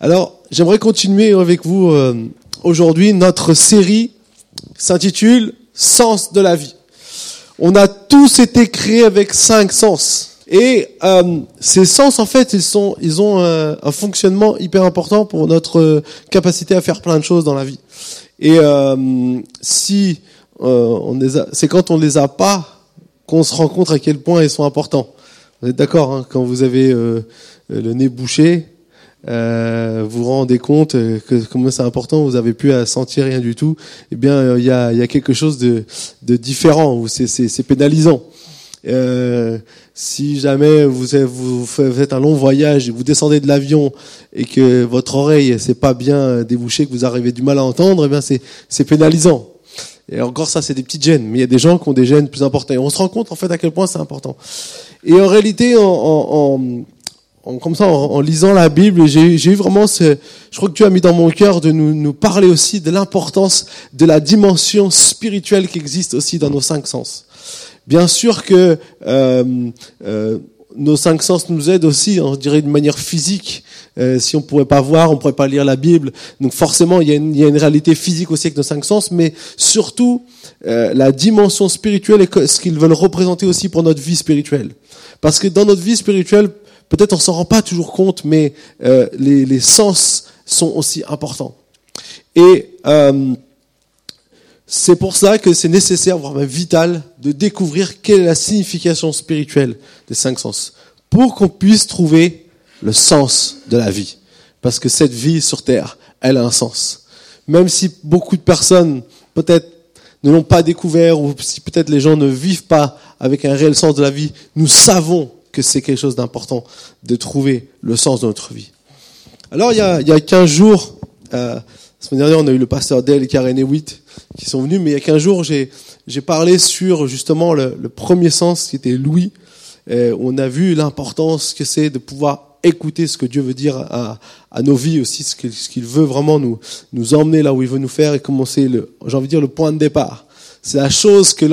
Alors, j'aimerais continuer avec vous euh, aujourd'hui. Notre série s'intitule Sens de la vie. On a tous été créés avec cinq sens. Et euh, ces sens, en fait, ils, sont, ils ont un, un fonctionnement hyper important pour notre capacité à faire plein de choses dans la vie. Et euh, si euh, on les c'est quand on les a pas qu'on se rend compte à quel point ils sont importants. Vous êtes d'accord hein, Quand vous avez euh, le nez bouché, euh, vous vous rendez compte que comme c'est important, vous avez plus à sentir rien du tout. Eh bien, il y a, y a quelque chose de, de différent. C'est, pénalisant. Euh, si jamais vous, vous faites un long voyage, vous descendez de l'avion et que votre oreille c'est pas bien débouchée, que vous avez du mal à entendre, eh bien c'est, pénalisant. Et encore ça, c'est des petites gènes, mais il y a des gens qui ont des gènes plus importants. Et on se rend compte en fait à quel point c'est important. Et en réalité, en, en, comme ça, en, lisant la Bible, j'ai, eu vraiment ce, je crois que Dieu a mis dans mon cœur de nous, nous parler aussi de l'importance de la dimension spirituelle qui existe aussi dans nos cinq sens. Bien sûr que euh, euh, nos cinq sens nous aident aussi, on dirait de manière physique. Euh, si on pourrait pas voir, on pourrait pas lire la Bible. Donc forcément, il y a une, y a une réalité physique aussi avec nos cinq sens, mais surtout euh, la dimension spirituelle et ce qu'ils veulent représenter aussi pour notre vie spirituelle. Parce que dans notre vie spirituelle, peut-être on s'en rend pas toujours compte, mais euh, les, sens sont aussi importants. Et euh, c'est pour ça que c'est nécessaire, voire même vital, de découvrir quelle est la signification spirituelle des cinq sens, pour qu'on puisse trouver le sens de la vie. Parce que cette vie sur Terre, elle a un sens. Même si beaucoup de personnes, peut-être, ne l'ont pas découvert, ou si peut-être les gens ne vivent pas avec un réel sens de la vie, nous savons que c'est quelque chose d'important de trouver le sens de notre vie. Alors, il y a, il y a 15 jours, euh, la semaine dernière, on a eu le pasteur et Karen Hewitt qui sont venus, mais il y a 15 jours, j'ai, parlé sur justement le, premier sens qui était Louis. Et on a vu l'importance que c'est de pouvoir écouter ce que Dieu veut dire à, nos vies aussi, ce qu'il, ce qu'il veut vraiment nous, nous emmener là où il veut nous faire et commencer le, j'ai envie de dire, le point de départ. C'est la chose que,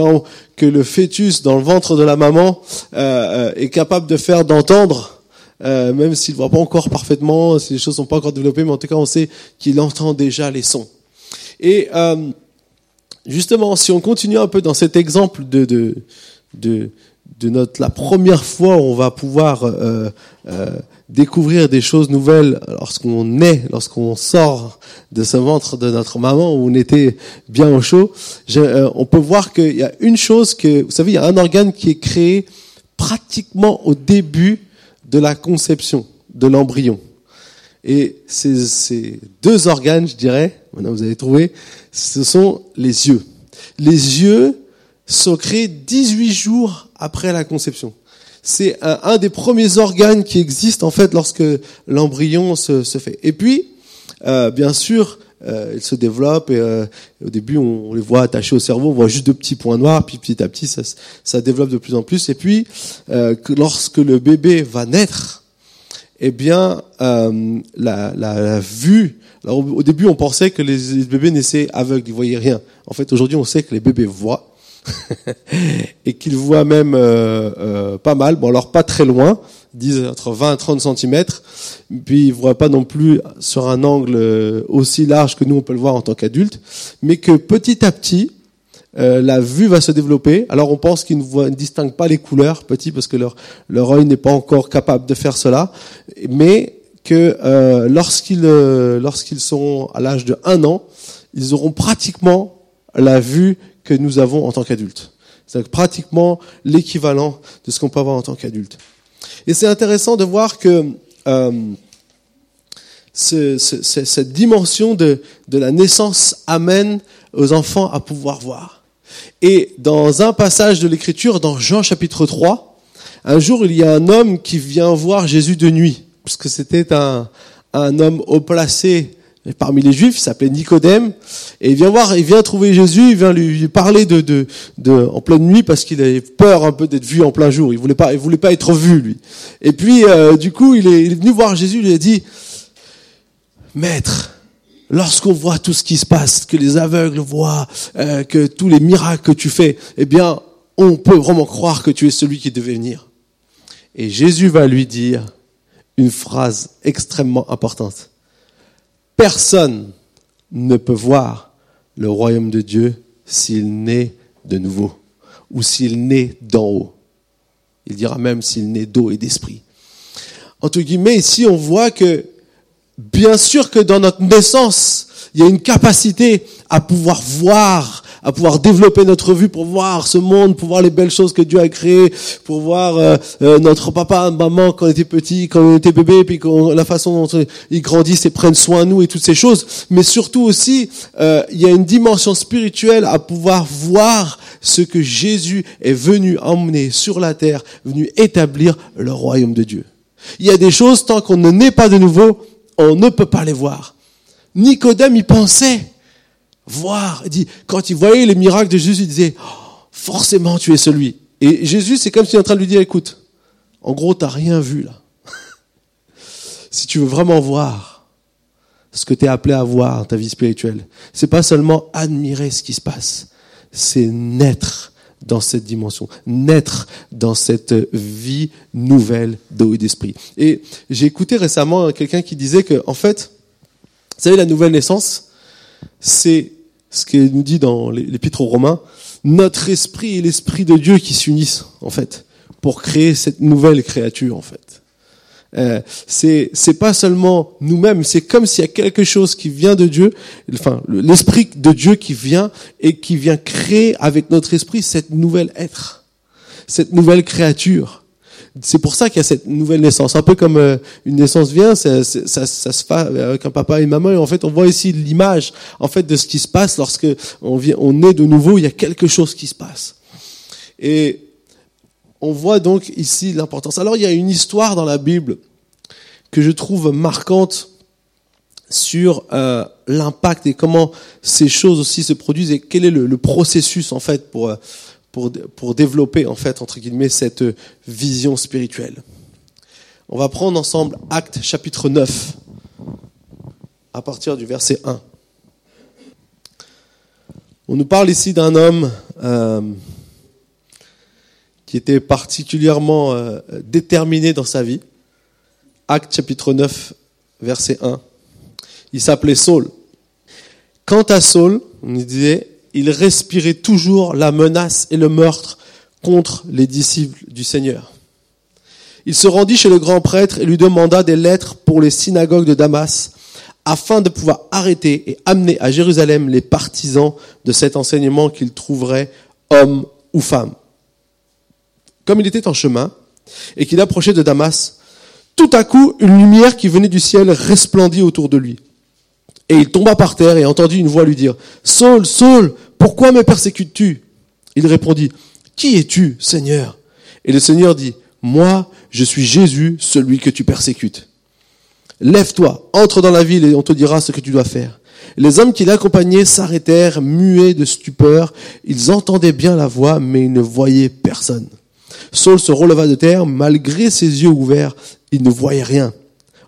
que le fœtus dans le ventre de la maman euh, est capable de faire d'entendre, euh, même s'il ne voit pas encore parfaitement, si les choses sont pas encore développées, mais en tout cas on sait qu'il entend déjà les sons. Et euh, justement, si on continue un peu dans cet exemple de, de, de, de notre la première fois où on va pouvoir euh, euh, découvrir des choses nouvelles lorsqu'on est, lorsqu'on sort de ce ventre de notre maman où on était bien au chaud, euh, on peut voir qu'il y a une chose que, vous savez, il y a un organe qui est créé pratiquement au début de la conception de l'embryon. Et ces, ces, deux organes, je dirais, maintenant vous avez trouvé, ce sont les yeux. Les yeux sont créés 18 jours après la conception. C'est un, un, des premiers organes qui existent en fait lorsque l'embryon se, se, fait. Et puis, euh, bien sûr, euh, il se développe et euh, au début on, les voit attachés au cerveau, on voit juste deux petits points noirs, puis petit à petit ça, ça développe de plus en plus. Et puis, euh, que lorsque le bébé va naître, eh bien, euh, la, la, la, vue. Alors, au, début, on pensait que les, les bébés naissaient aveugles, ils voyaient rien. En fait, aujourd'hui, on sait que les bébés voient et qu'ils voient même euh, euh, pas mal. Bon, alors pas très loin, disent entre 20 et 30 cm. Puis ils voient pas non plus sur un angle aussi large que nous on peut le voir en tant qu'adultes, mais que petit à petit, euh, la vue va se développer. Alors on pense qu'ils ne, distinguent pas les couleurs, petit, parce que leur, leur œil n'est pas encore capable de faire cela, mais que euh, lorsqu'ils euh, lorsqu'ils seront à l'âge de un an, ils auront pratiquement la vue que nous avons en tant qu'adultes. C'est pratiquement l'équivalent de ce qu'on peut avoir en tant qu'adulte. Et c'est intéressant de voir que euh, ce, ce, cette dimension de, de la naissance amène aux enfants à pouvoir voir. Et dans un passage de l'Écriture, dans Jean chapitre 3, un jour il y a un homme qui vient voir Jésus de nuit, parce que c'était un, un homme haut placé parmi les Juifs, il s'appelait Nicodème, et il vient voir, il vient trouver Jésus, il vient lui parler de, de, de en pleine nuit parce qu'il avait peur un peu d'être vu en plein jour. Il voulait pas, il voulait pas être vu lui. Et puis euh, du coup, il est, venu voir Jésus, il lui a dit, Maître, lorsqu'on voit tout ce qui se passe, que les aveugles voient, euh, que tous les miracles que tu fais, eh bien, on peut vraiment croire que tu es celui qui devait venir. Et Jésus va lui dire une phrase extrêmement importante. Personne ne peut voir le royaume de Dieu s'il naît de nouveau ou s'il naît d'en haut. Il dira même s'il naît d'eau et d'esprit. Entre guillemets, ici, on voit que, bien sûr que dans notre naissance, il y a une capacité à pouvoir voir à pouvoir développer notre vue pour voir ce monde, pour voir les belles choses que Dieu a créées, pour voir euh, euh, notre papa, maman quand on était petit, quand on était bébé, puis la façon dont ils grandissent et prennent soin de nous et toutes ces choses. Mais surtout aussi, euh, il y a une dimension spirituelle à pouvoir voir ce que Jésus est venu emmener sur la terre, venu établir le royaume de Dieu. Il y a des choses, tant qu'on ne naît pas de nouveau, on ne peut pas les voir. Nicodème y pensait voir. Il dit, quand il voyait les miracles de Jésus, il disait, oh, forcément tu es celui. Et Jésus, c'est comme s'il est en train de lui dire, écoute, en gros, t'as rien vu là. si tu veux vraiment voir ce que tu es appelé à voir dans ta vie spirituelle, c'est pas seulement admirer ce qui se passe, c'est naître dans cette dimension, naître dans cette vie nouvelle d'eau et d'esprit. Et j'ai écouté récemment quelqu'un qui disait que, en fait, vous savez, la nouvelle naissance, c'est ce qu'il nous dit dans l'épître aux Romains, notre esprit et l'esprit de Dieu qui s'unissent, en fait, pour créer cette nouvelle créature, en fait. Euh, c'est c'est pas seulement nous-mêmes, c'est comme s'il y a quelque chose qui vient de Dieu, enfin l'esprit de Dieu qui vient et qui vient créer avec notre esprit cette nouvelle être, cette nouvelle créature. C'est pour ça qu'il y a cette nouvelle naissance. Un peu comme euh, une naissance vient, ça, se fait avec un papa et une maman. Et en fait, on voit ici l'image en fait de ce qui se passe lorsque on, vient, on est de nouveau. Il y a quelque chose qui se passe. Et on voit donc ici l'importance. Alors, il y a une histoire dans la Bible que je trouve marquante sur euh, l'impact et comment ces choses aussi se produisent et quel est le, le processus en fait pour euh, pour, développer, en fait, entre guillemets, cette vision spirituelle. On va prendre ensemble Acte chapitre 9, à partir du verset 1. On nous parle ici d'un homme euh, qui était particulièrement euh, déterminé dans sa vie. Acte chapitre 9, verset 1. Il s'appelait Saul. Quant à Saul, on disait, il respirait toujours la menace et le meurtre contre les disciples du Seigneur. Il se rendit chez le grand prêtre et lui demanda des lettres pour les synagogues de Damas, afin de pouvoir arrêter et amener à Jérusalem les partisans de cet enseignement qu'il trouverait hommes ou femmes. Comme il était en chemin et qu'il approchait de Damas, tout à coup, une lumière qui venait du ciel resplendit autour de lui. Et il tomba par terre et entendit une voix lui dire, Saul, Saul, pourquoi me persécutes-tu? Il répondit, Qui es-tu, Seigneur? Et le Seigneur dit, Moi, je suis Jésus, celui que tu persécutes. Lève-toi, entre dans la ville et on te dira ce que tu dois faire. Les hommes qui l'accompagnaient s'arrêtèrent, muets de stupeur. Ils entendaient bien la voix, mais ils ne voyaient personne. Saul se releva de terre, malgré ses yeux ouverts, il ne voyait rien.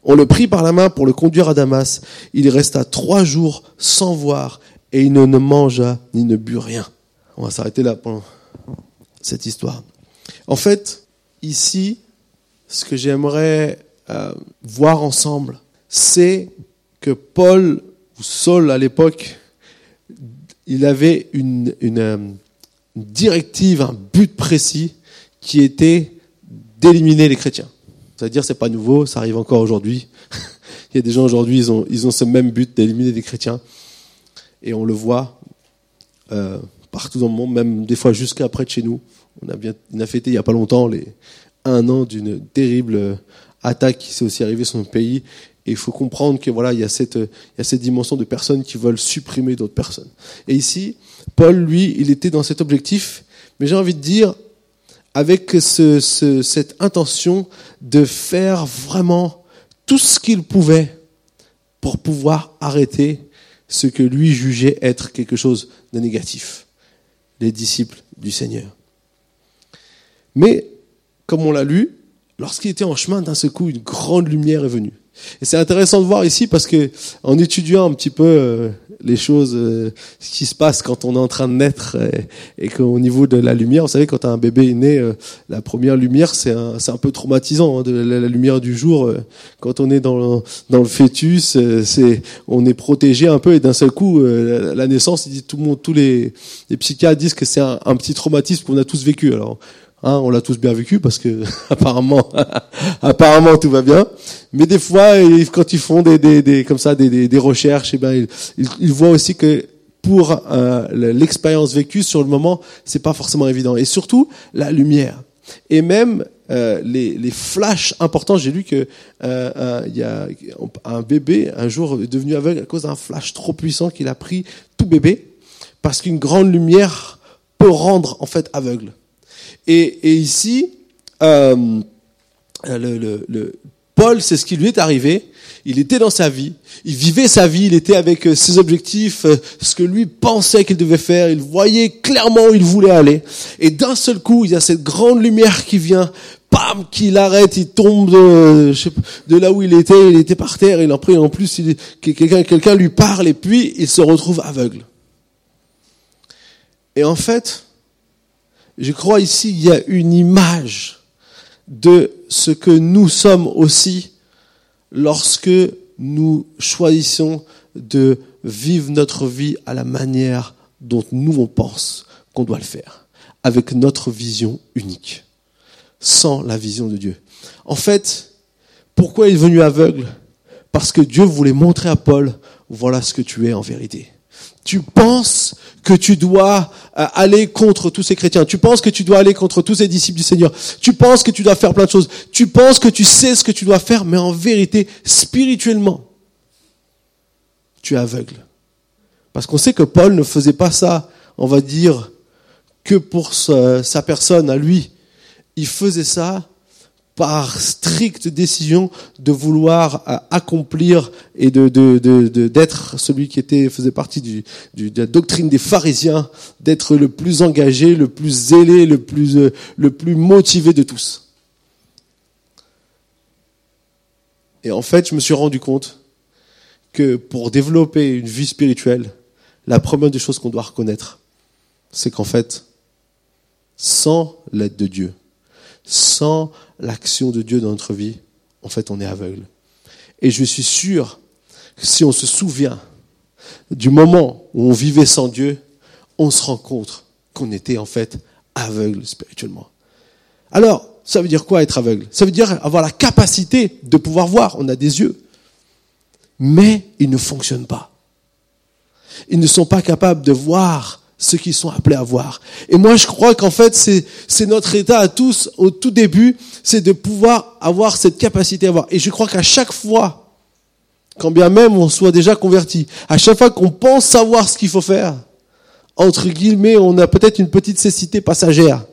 On le prit par la main pour le conduire à Damas. Il resta trois jours sans voir et il ne, mangea ni ne but rien. On va s'arrêter là pendant cette histoire. En fait, ici, ce que j'aimerais euh, voir ensemble, c'est que Paul, ou Saul à l'époque, il avait une, directive, un but précis qui était d'éliminer les chrétiens. C'est-à-dire, c'est pas nouveau, ça arrive encore aujourd'hui. il y a des gens aujourd'hui, ils ont, ils ont ce même but d'éliminer les chrétiens. Et on le voit euh, partout dans le monde, même des fois jusqu'à près de chez nous. On a bien, on a fêté il n'y a pas longtemps les un an d'une terrible attaque qui s'est aussi arrivée sur notre pays. Et il faut comprendre que voilà, il y a cette, il y a cette dimension de personnes qui veulent supprimer d'autres personnes. Et ici, Paul, lui, il était dans cet objectif. Mais j'ai envie de dire, avec ce, ce, cette intention de faire vraiment tout ce qu'il pouvait pour pouvoir arrêter ce que lui jugeait être quelque chose de négatif, les disciples du Seigneur. Mais, comme on l'a lu, lorsqu'il était en chemin, d'un seul coup, une grande lumière est venue. Et c'est intéressant de voir ici parce que, en étudiant un petit peu euh, les choses, euh, ce qui se passe quand on est en train de naître et, et qu'au niveau de la lumière, vous savez, quand un bébé est né, euh, la première lumière, c'est un, c'est un peu traumatisant, hein, de la, la, lumière du jour. Euh, quand on est dans le, dans le fœtus, c'est, on est protégé un peu et d'un seul coup, la, naissance, il dit, tout le monde, tous les, les psychiatres disent que c'est un, un petit traumatisme qu'on a tous vécu. Alors, Hein, on l'a tous bien vécu parce que apparemment, apparemment tout va bien. Mais des fois, quand ils font des, des, des comme ça des, des, recherches, et eh ben ils, ils, voient aussi que pour euh, l'expérience vécue sur le moment, c'est pas forcément évident. Et surtout la lumière. Et même euh, les, les flashs importants. J'ai lu que euh, il y a un bébé un jour est devenu aveugle à cause d'un flash trop puissant qu'il a pris tout bébé parce qu'une grande lumière peut rendre en fait aveugle. Et, et ici, euh, le, le, le, Paul, c'est ce qui lui est arrivé. Il était dans sa vie, il vivait sa vie, il était avec euh, ses objectifs, euh, ce que lui pensait qu'il devait faire, il voyait clairement où il voulait aller. Et d'un seul coup, il y a cette grande lumière qui vient, pam, qui l'arrête, il tombe de, de, là où il était, il était par terre, il en prie, en plus, quelqu'un quelqu'un lui parle. Et puis il se retrouve aveugle. Et en fait, je crois ici, il y a une image de ce que nous sommes aussi lorsque nous choisissons de vivre notre vie à la manière dont nous on pense qu'on doit le faire, avec notre vision unique, sans la vision de Dieu. En fait, pourquoi il est venu aveugle? Parce que Dieu voulait montrer à Paul, voilà ce que tu es en vérité. Tu penses que tu dois euh, aller contre tous ces chrétiens. Tu penses que tu dois aller contre tous ces disciples du Seigneur. Tu penses que tu dois faire plein de choses. Tu penses que tu sais ce que tu dois faire, mais en vérité, spirituellement, tu es aveugle. Parce qu'on sait que Paul ne faisait pas ça, on va dire, que pour sa personne à lui. Il faisait ça par stricte décision de vouloir euh, accomplir et de, d'être celui qui était faisait partie de la doctrine des pharisiens, d'être le plus engagé, le plus zélé, le plus euh, le plus motivé de tous. Et en fait, je me suis rendu compte que pour développer une vie spirituelle, la première des choses qu'on doit reconnaître, c'est qu'en fait, sans l'aide de Dieu, sans l'action de Dieu dans notre vie, en fait, on est aveugle. Et je suis sûr que si on se souvient du moment où on vivait sans Dieu, on se rend compte qu'on était en fait aveugle spirituellement. Alors, ça veut dire quoi être aveugle? Ça veut dire avoir la capacité de pouvoir voir. On a des yeux. Mais ils ne fonctionnent pas. Ils ne sont pas capables de voir ceux qui sont appelés à voir. Et moi, je crois qu'en fait, c'est, c'est notre état à tous, au tout début, c'est de pouvoir avoir cette capacité à voir. Et je crois qu'à chaque fois, quand bien même on soit déjà converti, à chaque fois qu'on pense savoir ce qu'il faut faire, entre guillemets, on a peut-être une petite cécité passagère.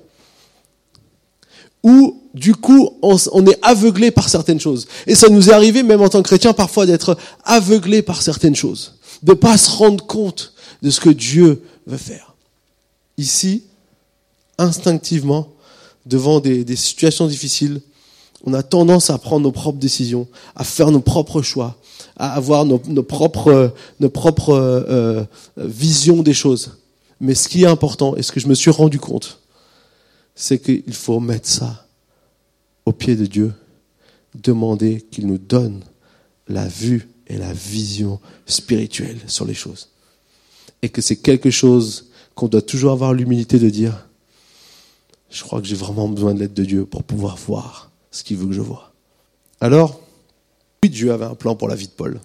Ou, du coup, on, on est aveuglé par certaines choses. Et ça nous est arrivé, même en tant que chrétien, parfois d'être aveuglé par certaines choses. De pas se rendre compte de ce que Dieu veut faire. Ici, instinctivement, devant des, des, situations difficiles, on a tendance à prendre nos propres décisions, à faire nos propres choix, à avoir nos, nos propres, nos propres euh, visions des choses. Mais ce qui est important, et ce que je me suis rendu compte, c'est qu'il faut mettre ça au pied de Dieu, demander qu'il nous donne la vue et la vision spirituelle sur les choses et que c'est quelque chose qu'on doit toujours avoir l'humilité de dire, je crois que j'ai vraiment besoin de l'aide de Dieu pour pouvoir voir ce qu'il veut que je vois. Alors, oui, Dieu avait un plan pour la vie de Paul.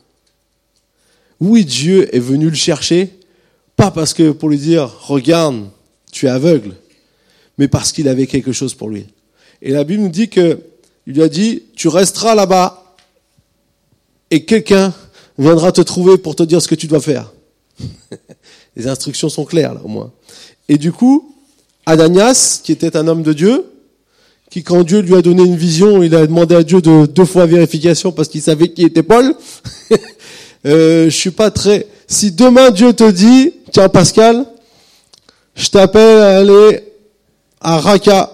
Oui, Dieu est venu le chercher, pas parce que pour lui dire, regarde, tu es aveugle, mais parce qu'il avait quelque chose pour lui. Et la Bible nous dit que, il lui a dit, tu resteras là-bas, et quelqu'un viendra te trouver pour te dire ce que tu dois faire. Les instructions sont claires, là, au moins. Et du coup, Ananias, qui était un homme de Dieu, qui, quand Dieu lui a donné une vision, il a demandé à Dieu de deux fois vérification parce qu'il savait qui était Paul. euh, je suis pas très. Si demain Dieu te dit, tiens Pascal, je t'appelle à aller à Raqqa.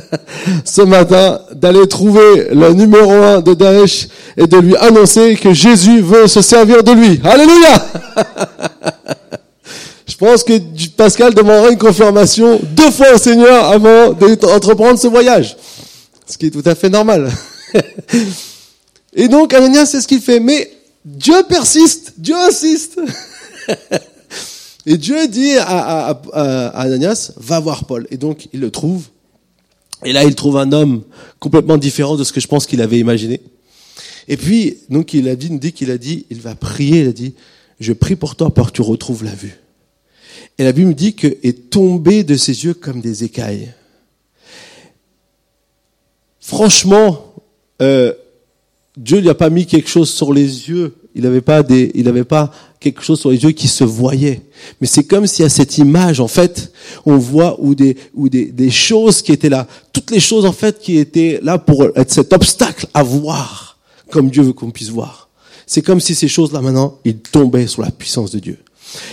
ce matin d'aller trouver le numéro un de Daesh et de lui annoncer que Jésus veut se servir de lui. Alléluia Je pense que Pascal demandera une confirmation deux fois au Seigneur avant d'entreprendre ce voyage. Ce qui est tout à fait normal. Et donc Ananias, c'est ce qu'il fait. Mais Dieu persiste, Dieu insiste. Et Dieu dit à, Ananias, va voir Paul. Et donc il le trouve. Et là, il trouve un homme complètement différent de ce que je pense qu'il avait imaginé. Et puis, donc il a dit, dit qu'il a dit, il va prier, il a dit, je prie pour toi pour que tu retrouves la vue. Et la Bible me dit que est tombé de ses yeux comme des écailles. Franchement, euh, Dieu lui a pas mis quelque chose sur les yeux. Il n'avait pas des, il n'avait pas quelque chose sur les yeux qui se voyait. Mais c'est comme si à cette image, en fait, on voit ou des, ou des, des choses qui étaient là, toutes les choses en fait qui étaient là pour être cet obstacle à voir, comme Dieu veut qu'on puisse voir. C'est comme si ces choses-là maintenant, ils tombaient sous la puissance de Dieu.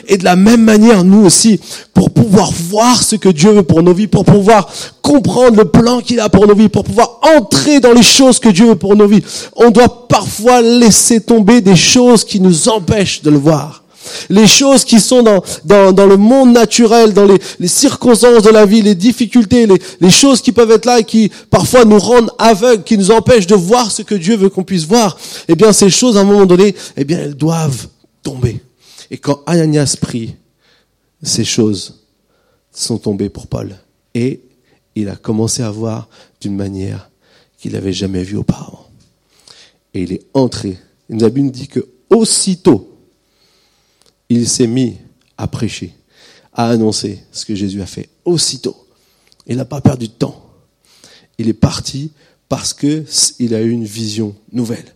Et de la même manière, nous aussi, pour pouvoir voir ce que Dieu veut pour nos vies, pour pouvoir comprendre le plan qu'il a pour nos vies, pour pouvoir entrer dans les choses que Dieu veut pour nos vies, on doit parfois laisser tomber des choses qui nous empêchent de le voir. Les choses qui sont dans, dans, dans le monde naturel, dans les, circonstances de la vie, les difficultés, les, les choses qui peuvent être là et qui parfois nous rendent aveugles, qui nous empêchent de voir ce que Dieu veut qu'on puisse voir, eh bien ces choses à un moment donné, eh bien elles doivent tomber. Et quand Ananias prie, ces choses sont tombées pour Paul. Et il a commencé à voir d'une manière qu'il n'avait jamais vue auparavant. Et il est entré. Et nous avons dit que aussitôt, il s'est mis à prêcher, à annoncer ce que Jésus a fait. Aussitôt. Il n'a pas perdu de temps. Il est parti parce qu'il a eu une vision nouvelle.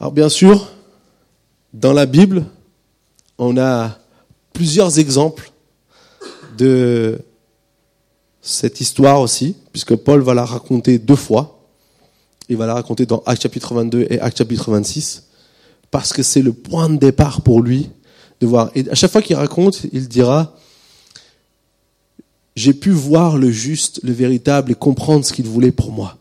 Alors bien sûr, dans la Bible, on a plusieurs exemples de cette histoire aussi, puisque Paul va la raconter deux fois. Il va la raconter dans Acte chapitre 22 et Acte chapitre 26, parce que c'est le point de départ pour lui de voir. Et à chaque fois qu'il raconte, il dira, j'ai pu voir le juste, le véritable et comprendre ce qu'il voulait pour moi.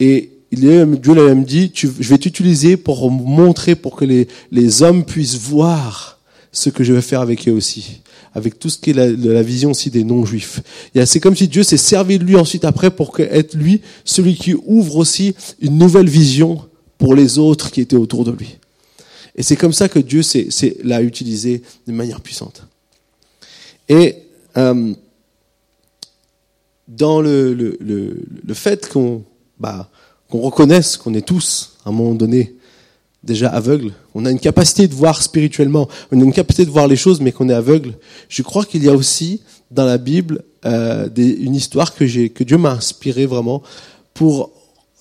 Et Dieu l'a même dit, je vais t'utiliser pour montrer, pour que les, les hommes puissent voir ce que je vais faire avec eux aussi, avec tout ce qui est la, la vision aussi des non-juifs. C'est comme si Dieu s'est servi de lui ensuite après pour être lui celui qui ouvre aussi une nouvelle vision pour les autres qui étaient autour de lui. Et c'est comme ça que Dieu l'a utilisé de manière puissante. Et euh, dans le, le, le, le fait qu'on bah, qu'on reconnaisse qu'on est tous, à un moment donné, déjà aveugles. On a une capacité de voir spirituellement, on a une capacité de voir les choses, mais qu'on est aveugle. Je crois qu'il y a aussi dans la Bible euh, une histoire que, Dieu m'a inspiré vraiment pour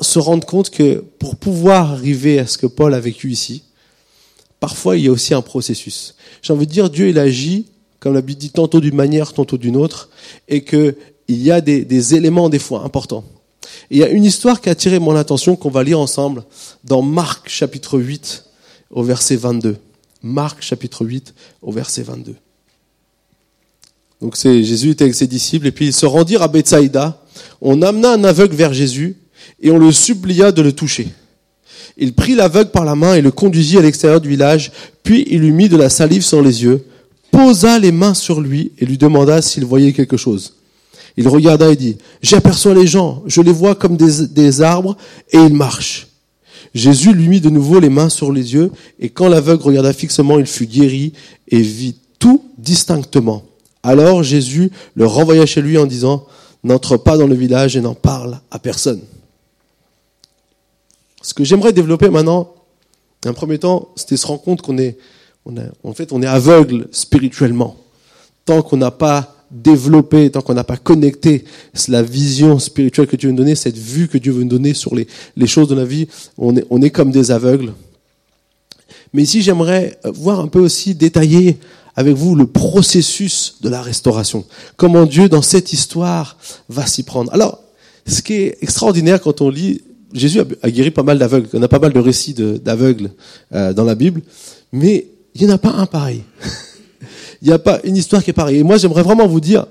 se rendre compte que pour pouvoir arriver à ce que Paul a vécu ici, parfois il y a aussi un processus. J'ai envie de dire, Dieu il agit, comme la Bible dit, tantôt d'une manière, tantôt d'une autre, et qu'il y a des éléments des fois importants il y a une histoire qui a attiré mon attention qu'on va lire ensemble dans Marc chapitre 8 au verset 22. Marc chapitre 8 au verset 22. Donc c'est Jésus était avec ses disciples et puis ils se rendirent à Bethsaïda. On amena un aveugle vers Jésus et on le supplia de le toucher. Il prit l'aveugle par la main et le conduisit à l'extérieur du village, puis il lui mit de la salive sur les yeux, posa les mains sur lui et lui demanda s'il voyait quelque chose. Il regarda et dit, j'aperçois les gens, je les vois comme des, arbres, et ils marchent. Jésus lui mit de nouveau les mains sur les yeux, et quand l'aveugle regarda fixement, il fut guéri et vit tout distinctement. Alors Jésus le renvoya chez lui en disant, n'entre pas dans le village et n'en parle à personne. Ce que j'aimerais développer maintenant, un premier temps, c'était se rendre compte qu'on est, en fait, on est aveugle spirituellement. Tant qu'on n'a pas développer, tant qu'on n'a pas connecté la vision spirituelle que Dieu veut nous donner, cette vue que Dieu veut nous donner sur les, choses de la vie, on est, on est comme des aveugles. Mais ici, j'aimerais voir un peu aussi détailler avec vous le processus de la restauration. Comment Dieu, dans cette histoire, va s'y prendre. Alors, ce qui est extraordinaire quand on lit, Jésus a, guéri pas mal d'aveugles. On a pas mal de récits d'aveugles euh, dans la Bible, mais il n'y en a pas un pareil. Il n'y a pas une histoire qui est pareille. Et moi, j'aimerais vraiment vous dire,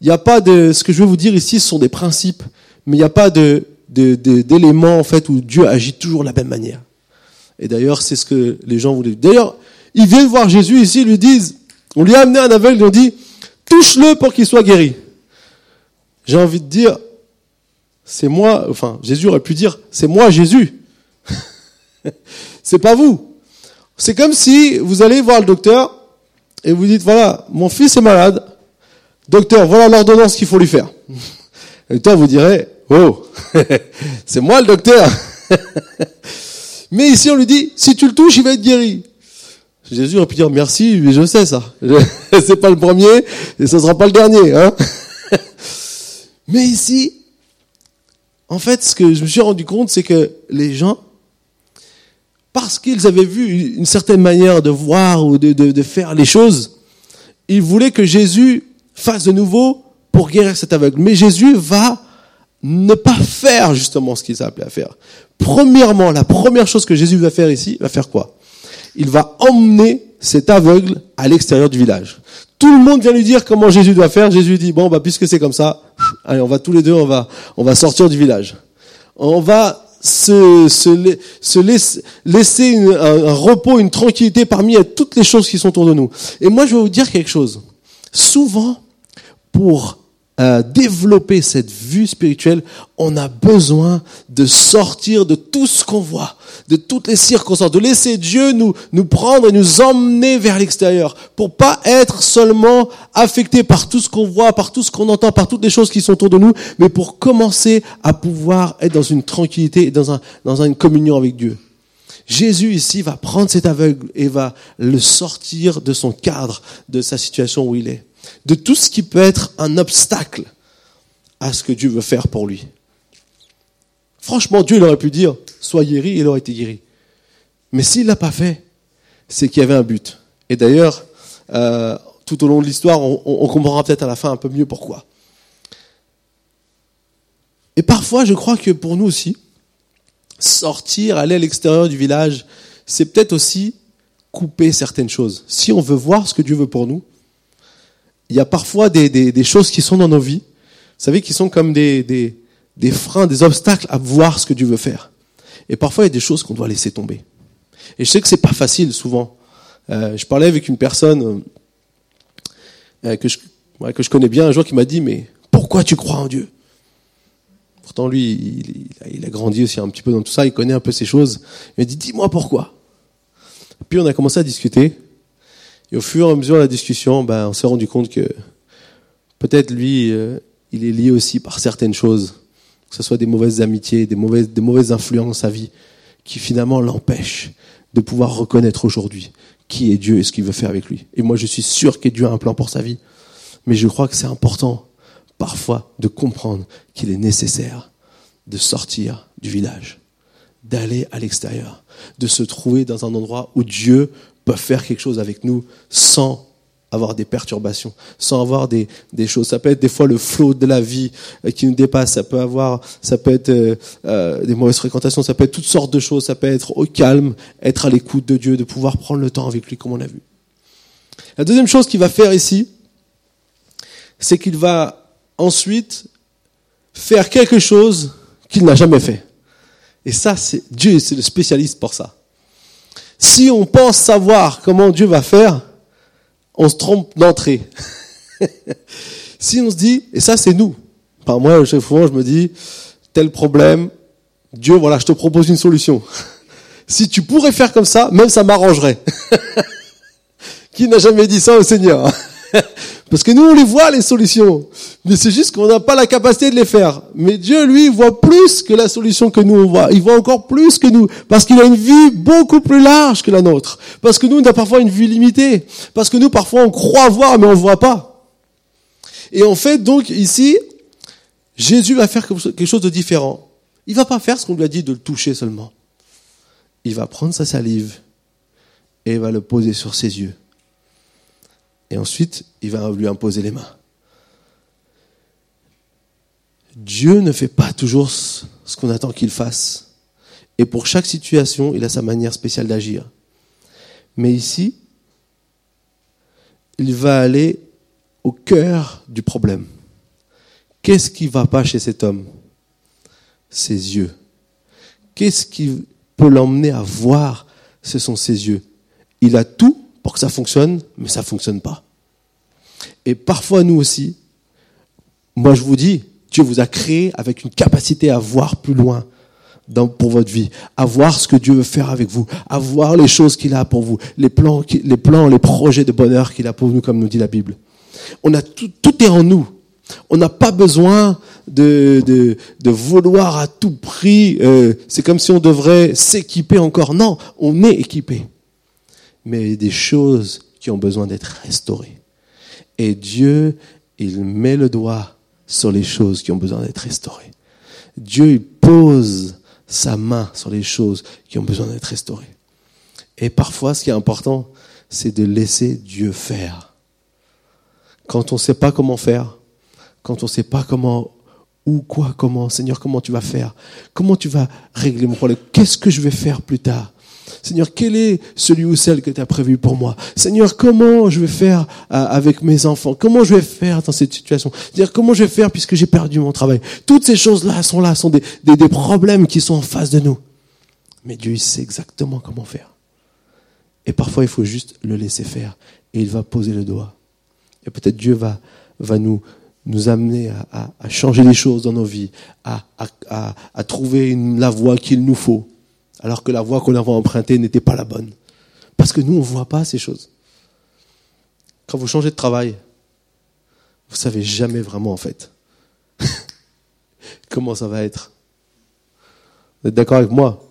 il n'y a pas de, ce que je veux vous dire ici, ce sont des principes, mais il n'y a pas de, d'éléments, en fait, où Dieu agit toujours de la même manière. Et d'ailleurs, c'est ce que les gens voulaient. D'ailleurs, ils viennent voir Jésus ici, ils lui disent, on lui a amené un aveugle, ils ont dit, touche-le pour qu'il soit guéri. J'ai envie de dire, c'est moi, enfin, Jésus aurait pu dire, c'est moi Jésus. c'est pas vous. C'est comme si vous allez voir le docteur et vous dites, voilà, mon fils est malade. Docteur, voilà l'ordonnance qu'il faut lui faire. Le docteur vous dirait, oh, c'est moi le docteur. Mais ici, on lui dit, si tu le touches, il va être guéri. Jésus aurait pu dire merci, mais je sais ça. C'est pas le premier et ce sera pas le dernier. Hein mais ici, en fait, ce que je me suis rendu compte, c'est que les gens, parce qu'ils avaient vu une certaine manière de voir ou de, de, de, faire les choses, ils voulaient que Jésus fasse de nouveau pour guérir cet aveugle. Mais Jésus va ne pas faire justement ce qu'il s'est appelé à faire. Premièrement, la première chose que Jésus va faire ici, va faire quoi? Il va emmener cet aveugle à l'extérieur du village. Tout le monde vient lui dire comment Jésus doit faire. Jésus dit bon bah puisque c'est comme ça, allez on va tous les deux on va on va sortir du village. On va se, se, se laisser, laisser un, un, repos, une tranquillité parmi toutes les choses qui sont autour de nous. Et moi je vais vous dire quelque chose. Souvent pour développer cette vue spirituelle, on a besoin de sortir de tout ce qu'on voit, de toutes les circonstances, de laisser Dieu nous, nous prendre et nous emmener vers l'extérieur, pour pas être seulement affecté par tout ce qu'on voit, par tout ce qu'on entend, par toutes les choses qui sont autour de nous, mais pour commencer à pouvoir être dans une tranquillité et dans, un, dans une communion avec Dieu. Jésus ici va prendre cet aveugle et va le sortir de son cadre, de sa situation où il est de tout ce qui peut être un obstacle à ce que Dieu veut faire pour lui. Franchement, Dieu il aurait pu dire, sois guéri, il aurait été guéri. Mais s'il l'a pas fait, c'est qu'il y avait un but. Et d'ailleurs, euh, tout au long de l'histoire, on comprendra peut-être à la fin un peu mieux pourquoi. Et parfois, je crois que pour nous aussi, sortir, aller à l'extérieur du village, c'est peut-être aussi couper certaines choses. Si on veut voir ce que Dieu veut pour nous, il y a parfois des, choses qui sont dans nos vies, vous savez, qui sont comme des, freins, des obstacles à voir ce que Dieu veut faire. Et parfois, il y a des choses qu'on doit laisser tomber. Et je sais que c'est pas facile souvent. Euh, je parlais avec une personne euh, que, je, ouais, que je connais bien un jour qui m'a dit, mais pourquoi tu crois en Dieu? Pourtant, lui, il, a grandi aussi un petit peu dans tout ça, il connaît un peu ces choses. Il m'a dit, dis-moi pourquoi. Puis on a commencé à discuter. Et au fur et à mesure de la discussion, ben, on s'est rendu compte que peut-être lui, euh, il est lié aussi par certaines choses, que ce soit des mauvaises amitiés, des mauvaises, des mauvaises influences vie, qui finalement l'empêchent de pouvoir reconnaître aujourd'hui qui est Dieu et ce qu'il veut faire avec lui. Et moi, je suis sûr que Dieu a un plan pour sa vie. Mais je crois que c'est important, parfois, de comprendre qu'il est nécessaire de sortir du village, d'aller à l'extérieur, de se trouver dans un endroit où Dieu peuvent faire quelque chose avec nous sans avoir des perturbations, sans avoir des, des choses. Ça peut être des fois le flot de la vie euh, qui nous dépasse. Ça peut avoir, ça peut être euh, euh, des mauvaises fréquentations. Ça peut être toutes sortes de choses. Ça peut être au calme, être à l'écoute de Dieu, de pouvoir prendre le temps avec lui, comme on a vu. La deuxième chose qu'il va faire ici, c'est qu'il va ensuite faire quelque chose qu'il n'a jamais fait. Et ça, c'est Dieu, c'est le spécialiste pour ça. Si on pense savoir comment Dieu va faire, on se trompe d'entrée. si on se dit, et ça c'est nous, enfin moi souvent je me dis, tel problème, Dieu, voilà, je te propose une solution. si tu pourrais faire comme ça, même ça m'arrangerait. Qui n'a jamais dit ça au Seigneur? Parce que nous, on les voit, les solutions. Mais c'est juste qu'on n'a pas la capacité de les faire. Mais Dieu, lui, voit plus que la solution que nous, on voit. Il voit encore plus que nous. Parce qu'il a une vue beaucoup plus large que la nôtre. Parce que nous, on a parfois une vue limitée. Parce que nous, parfois, on croit voir, mais on ne voit pas. Et en fait, donc, ici, Jésus va faire quelque chose de différent. Il va pas faire ce qu'on lui a dit de le toucher seulement. Il va prendre sa salive et il va le poser sur ses yeux. Et ensuite, il va lui imposer les mains. Dieu ne fait pas toujours ce qu'on attend qu'il fasse. Et pour chaque situation, il a sa manière spéciale d'agir. Mais ici, il va aller au cœur du problème. Qu'est-ce qui va pas chez cet homme? Ses yeux. Qu'est-ce qui peut l'emmener à voir Ce sont ses yeux? Il a tout pour que ça fonctionne, mais ça fonctionne pas. Et parfois, nous aussi, moi je vous dis, Dieu vous a créé avec une capacité à voir plus loin dans, pour votre vie, à voir ce que Dieu veut faire avec vous, à voir les choses qu'il a pour vous, les plans, les plans, les projets de bonheur qu'il a pour nous, comme nous dit la Bible. On a tout, tout est en nous. On n'a pas besoin de, de, de, vouloir à tout prix. Euh, c'est comme si on devrait s'équiper encore. Non, on est équipé. Mais des choses qui ont besoin d'être restaurées. Et Dieu, il met le doigt sur les choses qui ont besoin d'être restaurées. Dieu, il pose sa main sur les choses qui ont besoin d'être restaurées. Et parfois, ce qui est important, c'est de laisser Dieu faire. Quand on ne sait pas comment faire, quand on ne sait pas comment, ou quoi, comment, Seigneur, comment tu vas faire Comment tu vas régler mon problème Qu'est-ce que je vais faire plus tard Seigneur, quel est celui ou celle que tu as prévu pour moi? Seigneur, comment je vais faire euh, avec mes enfants? Comment je vais faire dans cette situation? Seigneur, comment je vais faire puisque j'ai perdu mon travail? Toutes ces choses-là sont là, sont des, des, problèmes qui sont en face de nous. Mais Dieu, sait exactement comment faire. Et parfois, il faut juste le laisser faire. Et il va poser le doigt. Et peut-être Dieu va, va nous, nous amener à, à, à, changer les choses dans nos vies, à, à trouver une, la voie qu'il nous faut, alors que la voie qu'on avait empruntée n'était pas la bonne. Parce que nous, on ne voit pas ces choses. Quand vous changez de travail, vous savez jamais vraiment en fait comment ça va être. Vous êtes d'accord avec moi?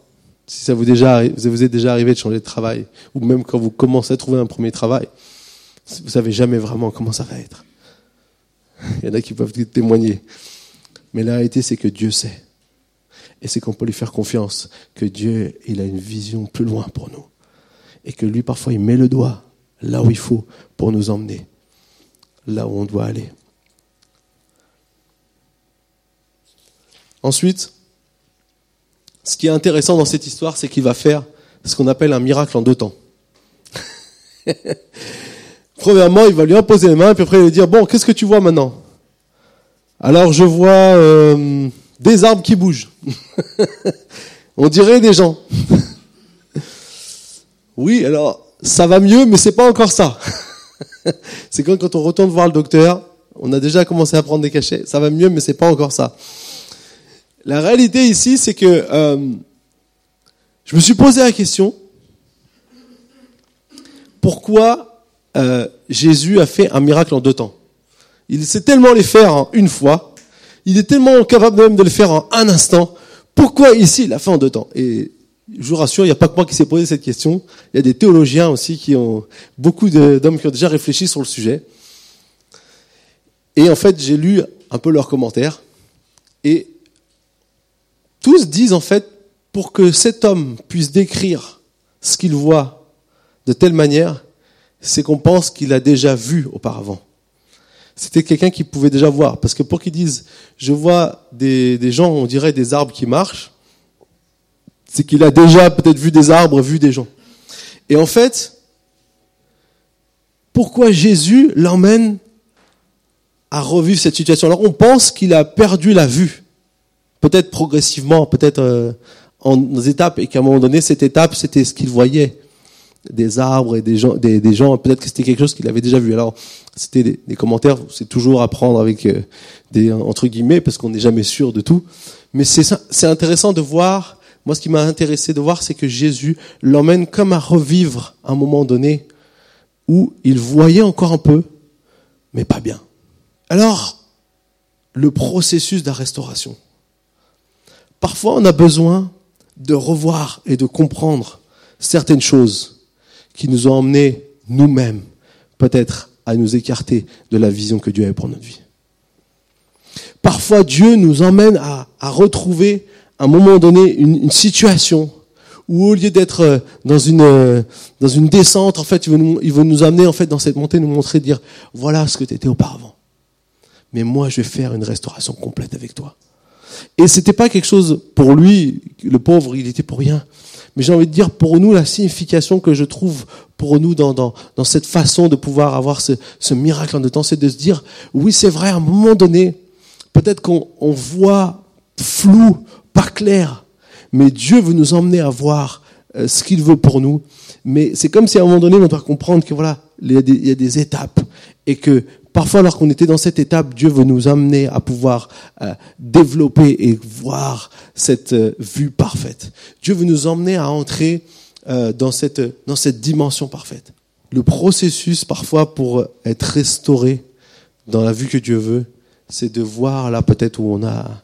Si ça vous, vous est déjà arrivé de changer de travail, ou même quand vous commencez à trouver un premier travail, vous savez jamais vraiment comment ça va être. Il y en a qui peuvent témoigner. Mais la réalité, c'est que Dieu sait. Et c'est qu'on peut lui faire confiance, que Dieu, il a une vision plus loin pour nous. Et que lui, parfois, il met le doigt là où il faut pour nous emmener, là où on doit aller. Ensuite, ce qui est intéressant dans cette histoire, c'est qu'il va faire ce qu'on appelle un miracle en deux temps. Premièrement, il va lui imposer les mains, puis après il va lui dire, bon, qu'est-ce que tu vois maintenant? Alors je vois euh, des arbres qui bougent. On dirait des gens. oui, alors ça va mieux, mais c'est pas encore ça. c'est comme quand on retourne voir le docteur, on a déjà commencé à prendre des cachets, ça va mieux, mais c'est pas encore ça. La réalité ici, c'est que euh, je me suis posé la question pourquoi euh, Jésus a fait un miracle en deux temps? Il sait tellement les faire en une fois, il est tellement capable même de le faire en un instant. Pourquoi ici il a fait en deux temps Et je vous rassure, il n'y a pas que moi qui s'est posé cette question. Il y a des théologiens aussi qui ont beaucoup d'hommes qui ont déjà réfléchi sur le sujet. Et en fait, j'ai lu un peu leurs commentaires et tous disent en fait pour que cet homme puisse décrire ce qu'il voit de telle manière, c'est qu'on pense qu'il a déjà vu auparavant. C'était quelqu'un qui pouvait déjà voir. Parce que pour qu'ils disent, je vois des, des gens, on dirait des arbres qui marchent, c'est qu'il a déjà peut-être vu des arbres, vu des gens. Et en fait, pourquoi Jésus l'emmène à revivre cette situation? Alors on pense qu'il a perdu la vue, peut-être progressivement, peut-être euh, en étapes, et qu'à un moment donné, cette étape, c'était ce qu'il voyait des arbres et des gens, des, des gens peut-être que c'était quelque chose qu'il avait déjà vu. Alors, c'était des, commentaires, c'est toujours à prendre avec euh, des entre guillemets parce qu'on n'est jamais sûr de tout. Mais c'est intéressant de voir. Moi, ce qui m'a intéressé de voir, c'est que Jésus l'emmène comme à revivre un moment donné où il voyait encore un peu, mais pas bien. Alors, le processus de la restauration. Parfois, on a besoin de revoir et de comprendre certaines choses qui nous ont emmenés nous-mêmes, peut-être, à nous écarter de la vision que Dieu avait pour notre vie. Parfois, Dieu nous emmène à, à retrouver, à un moment donné, une, situation où au lieu d'être euh, dans une euh, dans une descente, en fait, il veut, nous, il veut nous amener en fait dans cette montée, nous montrer, dire voilà ce que tu étais auparavant. Mais moi, je vais faire une restauration complète avec toi. Et c'était pas quelque chose pour lui, le pauvre, il était pour rien. Mais j'ai envie de dire pour nous la signification que je trouve pour nous dans, dans, cette façon de pouvoir avoir ce, ce miracle en deux temps, c'est de se dire, oui c'est vrai, à un moment donné, peut-être qu'on on voit flou, pas clair, mais Dieu veut nous emmener à voir euh, ce qu'il veut pour nous. Mais c'est comme si à un moment donné, on doit comprendre que voilà, il y a des, il y a des étapes et que parfois, lorsqu'on était dans cette étape, Dieu veut nous amener à pouvoir euh, développer et voir cette euh, vue parfaite. Dieu veut nous emmener à entrer euh, dans cette dans cette dimension parfaite. Le processus, parfois, pour être restauré dans la vue que Dieu veut, c'est de voir là peut-être où on a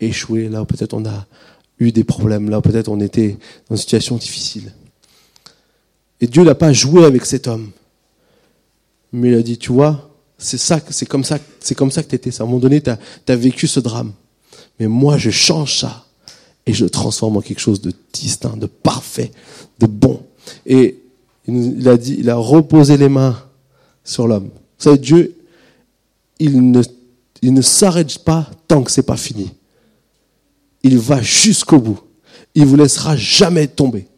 échoué, là où peut-être on a eu des problèmes, là où peut-être on était dans une situation difficile. Et Dieu n'a pas joué avec cet homme. Mais il a dit, tu vois, c'est ça, c'est comme ça, c'est comme ça que t'étais. À un moment donné, tu as, vécu ce drame. Mais moi, je change ça et je le transforme en quelque chose de distinct, de parfait, de bon. Et il a dit, il a reposé les mains sur l'homme. Vous savez, Dieu, il ne, il ne s'arrête pas tant que c'est pas fini. Il va jusqu'au bout. Il vous laissera jamais tomber.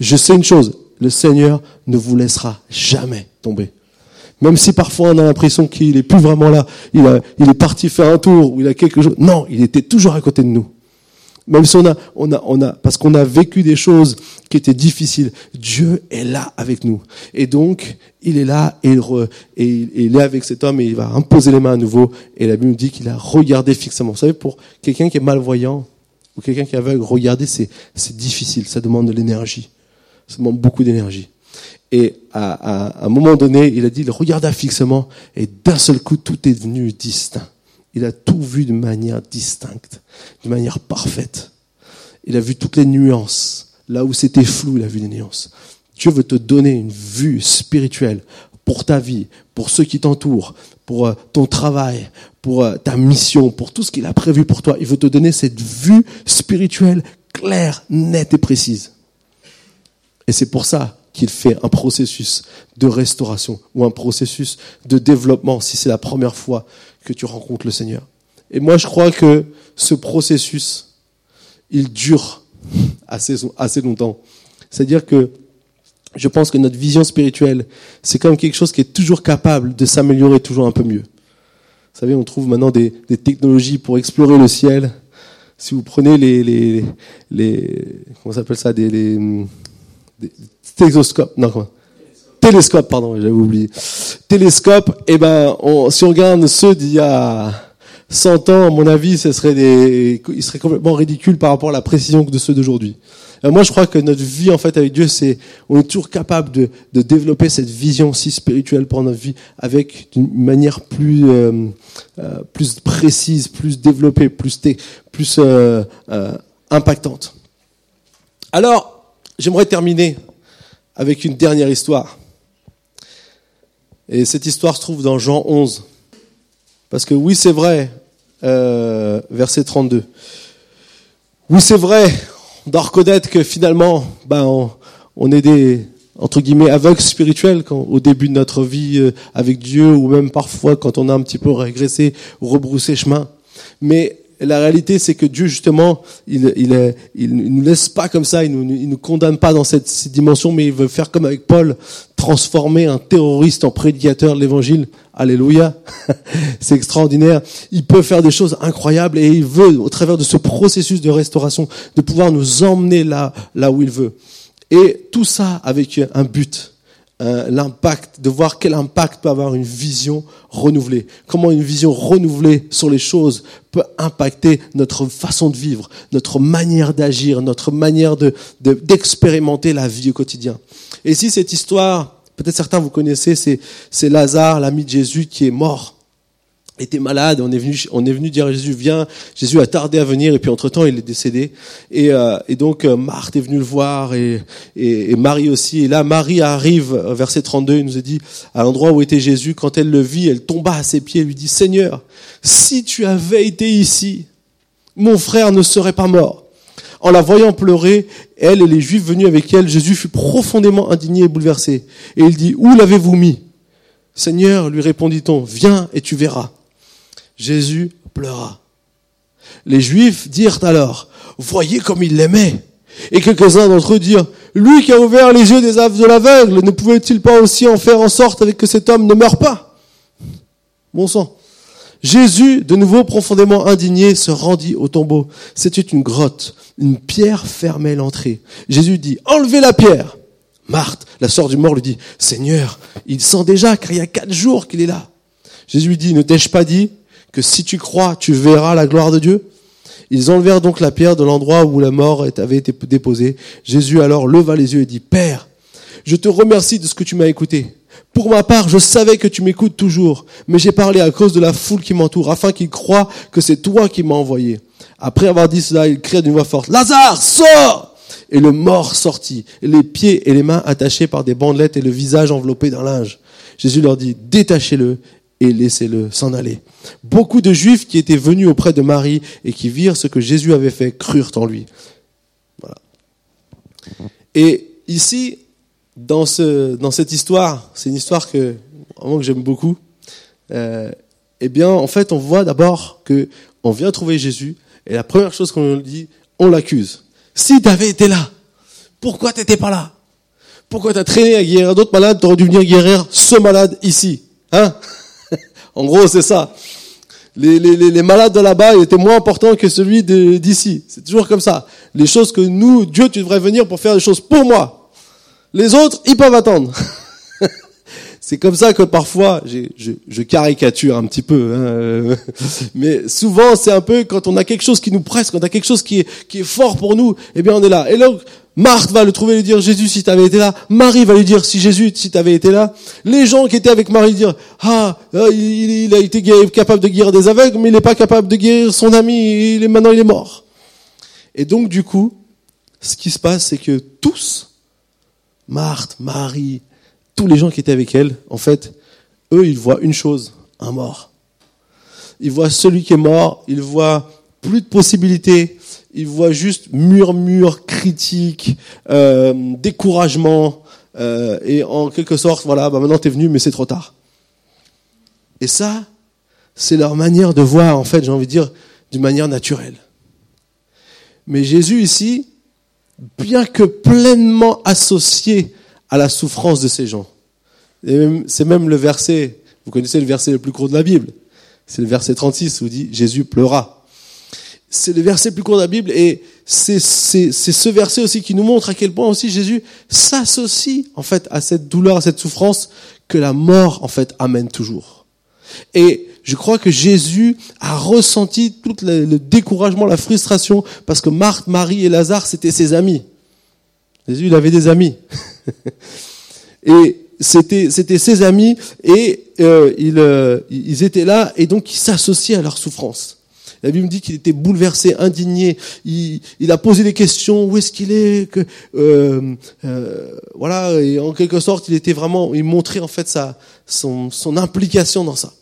Je sais une chose, le Seigneur ne vous laissera jamais tomber. Même si parfois on a l'impression qu'il est plus vraiment là, il, est parti faire un tour ou il a quelque chose. Non, il était toujours à côté de nous. Même si on a, on a, on a, parce qu'on a vécu des choses qui étaient difficiles, Dieu est là avec nous. Et donc, il est là et il, et il est avec cet homme et il va imposer les mains à nouveau. Et la Bible dit qu'il a regardé fixement. Vous savez, pour quelqu'un qui est malvoyant ou quelqu'un qui est aveugle, regarder, c'est difficile. Ça demande de l'énergie. Ça demande beaucoup d'énergie. Et à, un moment donné, il a dit, il regarda fixement, et d'un seul coup, tout est devenu distinct. Il a tout vu de manière distincte, de manière parfaite. Il a vu toutes les nuances. Là où c'était flou, il a vu les nuances. Dieu veut te donner une vue spirituelle pour ta vie, pour ceux qui t'entourent, pour euh, ton travail, pour euh, ta mission, pour tout ce qu'il a prévu pour toi. Il veut te donner cette vue spirituelle claire, nette et précise. Et c'est pour ça qu'il fait un processus de restauration ou un processus de développement si c'est la première fois que tu rencontres le Seigneur. Et moi, je crois que ce processus, il dure assez, longtemps. C'est-à-dire que je pense que notre vision spirituelle, c'est comme quelque chose qui est toujours capable de s'améliorer toujours un peu mieux. Vous savez, on trouve maintenant des, des technologies pour explorer le ciel. Si vous prenez les, les, les comment s'appelle ça, des, les, Télescope, non, quoi Télescope, pardon, j'avais oublié. Télescope, eh ben, si on regarde ceux d'il y a 100 ans, à mon avis, ce serait des, ils seraient complètement ridicules par rapport à la précision de ceux d'aujourd'hui. Euh, moi, je crois que notre vie, en fait, avec Dieu, c'est, on est toujours capable de, de développer cette vision si spirituelle pour notre vie avec une manière plus, euh, euh, plus précise, plus développée, plus, plus euh, impactante. Alors, j'aimerais terminer avec une dernière histoire. Et cette histoire se trouve dans Jean 11. Parce que oui, c'est vrai, euh, verset 32. Oui, c'est vrai, on doit reconnaître que finalement, ben, on, est des, entre guillemets, aveugles spirituels quand, au début de notre vie euh, avec Dieu, ou même parfois quand on a un petit peu régressé ou rebroussé chemin. Mais la réalité, c'est que Dieu, justement, il, il, nous laisse pas comme ça, il nous, il nous condamne pas dans cette, cette, dimension, mais il veut faire comme avec Paul, transformer un terroriste en prédicateur de l'évangile. Alléluia. c'est extraordinaire. Il peut faire des choses incroyables et il veut, au travers de ce processus de restauration, de pouvoir nous emmener là, là où il veut. Et tout ça avec un but euh, l'impact, de voir quel impact peut avoir une vision renouvelée. Comment une vision renouvelée sur les choses peut impacter notre façon de vivre, notre manière d'agir, notre manière de, d'expérimenter la vie au quotidien. Et si cette histoire, peut-être certains vous connaissez, c'est, c'est Lazare, l'ami de Jésus, qui est mort était malade, on est venu, on est venu dire à Jésus, viens. Jésus a tardé à venir et puis entre temps il est décédé. Et, euh, donc euh, Marthe est venue le voir et, et, et, Marie aussi. Et là Marie arrive, verset 32, il nous a dit, à l'endroit où était Jésus, quand elle le vit, elle tomba à ses pieds et lui dit, Seigneur, si tu avais été ici, mon frère ne serait pas mort. En la voyant pleurer, elle et les Juifs venus avec elle, Jésus fut profondément indigné et bouleversé. Et il dit, où l'avez-vous mis? Seigneur, lui répondit-on, viens et tu verras. Jésus pleura. Les Juifs dirent alors, voyez comme il l'aimait. Et quelques-uns d'entre eux dirent, lui qui a ouvert les yeux des de l'aveugle, ne pouvait-il pas aussi en faire en sorte avec que cet homme ne meure pas? Bon sang. Jésus, de nouveau profondément indigné, se rendit au tombeau. C'était une grotte. Une pierre fermait l'entrée. Jésus dit, enlevez la pierre. Marthe, la sœur du mort, lui dit, Seigneur, il sent déjà car il y a quatre jours qu'il est là. Jésus dit, ne t'ai-je pas dit que si tu crois, tu verras la gloire de Dieu Ils enlevèrent donc la pierre de l'endroit où la mort avait été déposée. Jésus alors leva les yeux et dit, Père, je te remercie de ce que tu m'as écouté. Pour ma part, je savais que tu m'écoutes toujours, mais j'ai parlé à cause de la foule qui m'entoure, afin qu'ils croient que c'est toi qui m'as envoyé. Après avoir dit cela, il cria d'une voix forte, Lazare, sors! Et le mort sortit, les pieds et les mains attachés par des bandelettes et le visage enveloppé d'un linge. Jésus leur dit, détachez-le et laissez-le s'en aller. Beaucoup de Juifs qui étaient venus auprès de Marie et qui virent ce que Jésus avait fait crurent en lui. Voilà. Et ici, dans, ce, dans cette histoire, c'est une histoire que, vraiment que j'aime beaucoup, euh, eh bien, en fait, on voit d'abord que on vient trouver Jésus et la première chose qu'on lui dit, on l'accuse. Si tu avais été là, pourquoi tu n'étais pas là? Pourquoi tu as traîné à guérir d'autres malades? Tu aurais dû venir guérir ce malade ici. Hein? En gros, c'est ça. Les, les, les, malades de là-bas étaient moins importants que celui d'ici. C'est toujours comme ça. Les choses que nous, Dieu, tu devrais venir pour faire des choses pour moi. Les autres, ils peuvent attendre. C'est comme ça que parfois, je, je, caricature un petit peu, hein, mais souvent c'est un peu quand on a quelque chose qui nous presse, quand on a quelque chose qui est, qui est fort pour nous, eh bien on est là. Et donc Marthe va le trouver et lui dire Jésus si tu avais été là. Marie va lui dire si Jésus si tu avais été là. Les gens qui étaient avec Marie dire ah, ah il, il, a été capable de guérir des aveugles, mais il n'est pas capable de guérir son ami. Il est maintenant il est mort. Et donc du coup, ce qui se passe, c'est que tous, Marthe, Marie, tous les gens qui étaient avec elle, en fait, eux, ils voient une chose, un mort. Ils voient celui qui est mort, ils voient plus de possibilités, ils voient juste murmure, critique, euh, découragement, euh, et en quelque sorte, voilà, bah maintenant t'es venu, mais c'est trop tard. Et ça, c'est leur manière de voir, en fait, j'ai envie de dire, d'une manière naturelle. Mais Jésus ici, bien que pleinement associé à la souffrance de ces gens. C'est même le verset, vous connaissez le verset le plus court de la Bible. C'est le verset 36 où dit Jésus pleura. C'est le verset le plus court de la Bible et c'est ce verset aussi qui nous montre à quel point aussi Jésus s'associe en fait à cette douleur, à cette souffrance que la mort en fait amène toujours. Et je crois que Jésus a ressenti tout le, découragement, la frustration parce que Marthe, Marie et Lazare c'était ses amis. Jésus, il avait des amis. et c'était, ses amis et euh, ils, euh, ils étaient là et donc ils s'associaient à leur souffrance. La Bible me dit qu'il était bouleversé, indigné. Il, il, a posé des questions. Où est-ce qu'il est, que, euh, euh, Voilà. Et en quelque sorte, il était vraiment, il montrait en fait sa, son, son implication dans ça.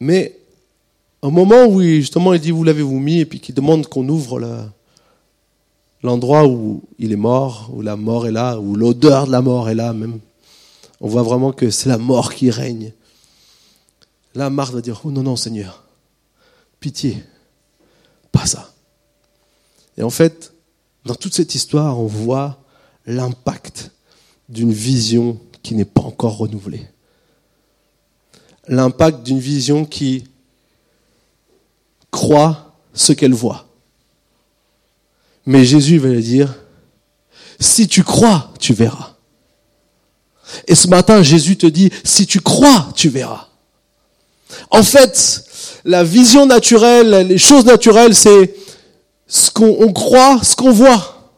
Mais au moment où il, justement il dit vous l'avez-vous mis et puis qu'il demande qu'on ouvre la, l'endroit où il est mort, où la mort est là, où l'odeur de la mort est là même. On voit vraiment que c'est la mort qui règne. Là, Marthe va dire, oh non, non, Seigneur, pitié, pas ça. Et en fait, dans toute cette histoire, on voit l'impact d'une vision qui n'est pas encore renouvelée. L'impact d'une vision qui croit ce qu'elle voit. Mais Jésus lui dire, si tu crois, tu verras. Et ce matin, Jésus te dit, si tu crois, tu verras. En fait, la vision naturelle, les choses naturelles, c'est ce qu'on croit, ce qu'on voit.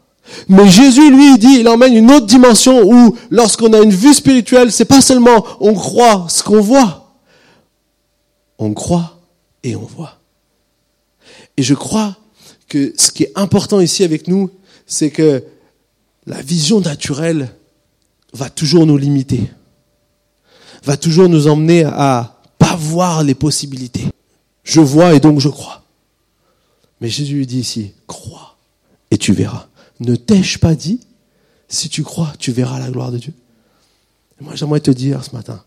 Mais Jésus, lui, il dit, il emmène une autre dimension où, lorsqu'on a une vue spirituelle, c'est pas seulement on croit ce qu'on voit. On croit et on voit. Et je crois que ce qui est important ici avec nous, c'est que la vision naturelle va toujours nous limiter, va toujours nous emmener à pas voir les possibilités. Je vois et donc je crois. Mais Jésus lui dit ici, crois et tu verras. Ne t'ai-je pas dit, si tu crois, tu verras la gloire de Dieu? Moi j'aimerais te dire ce matin,